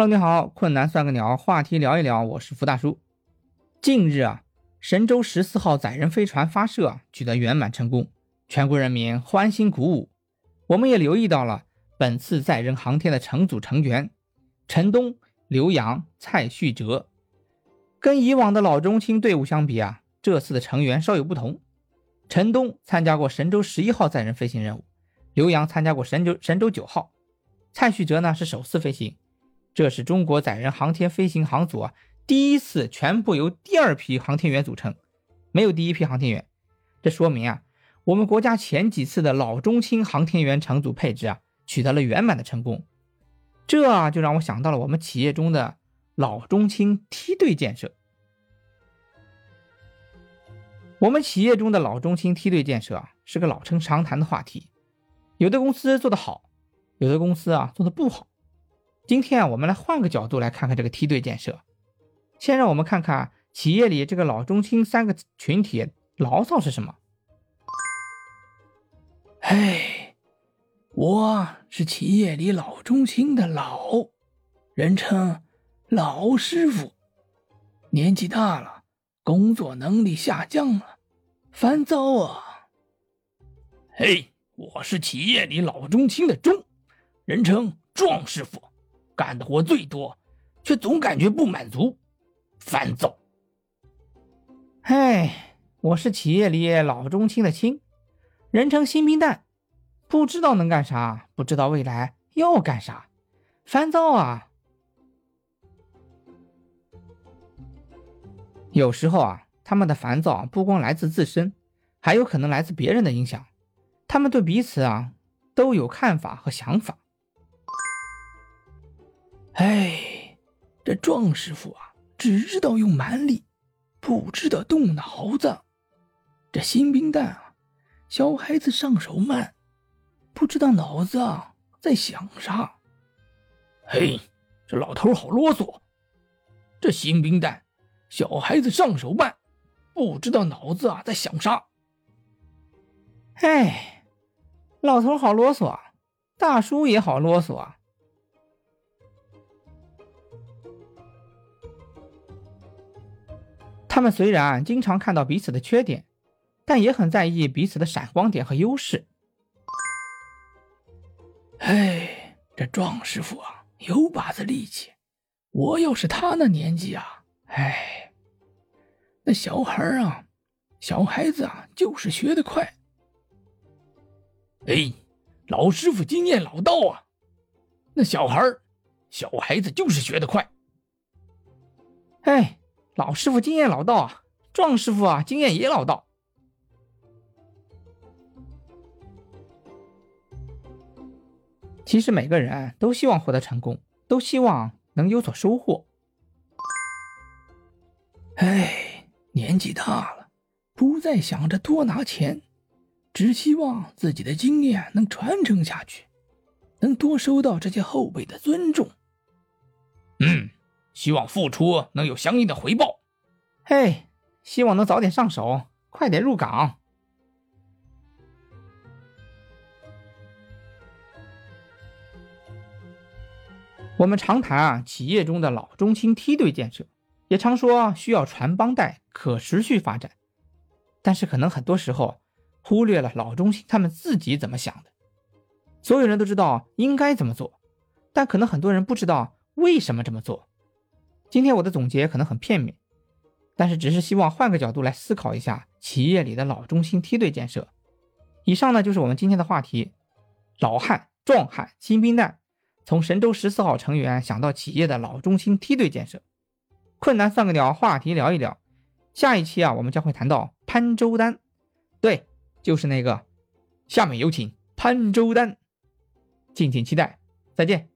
Hello，你好，困难算个鸟，话题聊一聊，我是福大叔。近日啊，神舟十四号载人飞船发射取得圆满成功，全国人民欢欣鼓舞。我们也留意到了本次载人航天的乘组成员陈冬、刘洋、蔡旭哲，跟以往的老中青队伍相比啊，这次的成员稍有不同。陈冬参加过神舟十一号载人飞行任务，刘洋参加过神舟神舟九号，蔡旭哲呢是首次飞行。这是中国载人航天飞行航组啊第一次全部由第二批航天员组成，没有第一批航天员。这说明啊，我们国家前几次的老中青航天员乘组配置啊取得了圆满的成功。这就让我想到了我们企业中的老中青梯队建设。我们企业中的老中青梯队建设啊是个老生常谈的话题，有的公司做得好，有的公司啊做得不好。今天啊，我们来换个角度来看看这个梯队建设。先让我们看看企业里这个老中青三个群体牢骚是什么。哎，我是企业里老中青的老，人称老师傅。年纪大了，工作能力下降了，烦躁啊。嘿，我是企业里老中青的中，人称壮师傅。干的活最多，却总感觉不满足，烦躁。唉，我是企业里老中青的青，人称新兵蛋，不知道能干啥，不知道未来要干啥，烦躁啊。有时候啊，他们的烦躁不光来自自身，还有可能来自别人的影响。他们对彼此啊都有看法和想法。哎，这壮师傅啊，只知道用蛮力，不知道动脑子。这新兵蛋啊，小孩子上手慢，不知道脑子啊在想啥。嘿，这老头好啰嗦。这新兵蛋，小孩子上手慢，不知道脑子啊在想啥。哎，老头好啰嗦，大叔也好啰嗦啊。他们虽然经常看到彼此的缺点，但也很在意彼此的闪光点和优势。哎，这壮师傅啊，有把子力气。我要是他那年纪啊，哎，那小孩啊，小孩子啊，就是学得快。哎，老师傅经验老道啊，那小孩小孩子就是学得快。哎。老师傅经验老道啊，壮师傅啊经验也老道。其实每个人都希望获得成功，都希望能有所收获。哎，年纪大了，不再想着多拿钱，只希望自己的经验能传承下去，能多收到这些后辈的尊重。嗯。希望付出能有相应的回报，嘿，希望能早点上手，快点入岗。我们常谈啊，企业中的老中青梯队建设，也常说需要传帮带、可持续发展，但是可能很多时候忽略了老中青他们自己怎么想的。所有人都知道应该怎么做，但可能很多人不知道为什么这么做。今天我的总结可能很片面，但是只是希望换个角度来思考一下企业里的老中心梯队建设。以上呢就是我们今天的话题：老汉、壮汉、新兵蛋，从神舟十四号成员想到企业的老中心梯队建设。困难算个鸟，话题聊一聊。下一期啊，我们将会谈到潘周丹，对，就是那个。下面有请潘周丹，敬请期待，再见。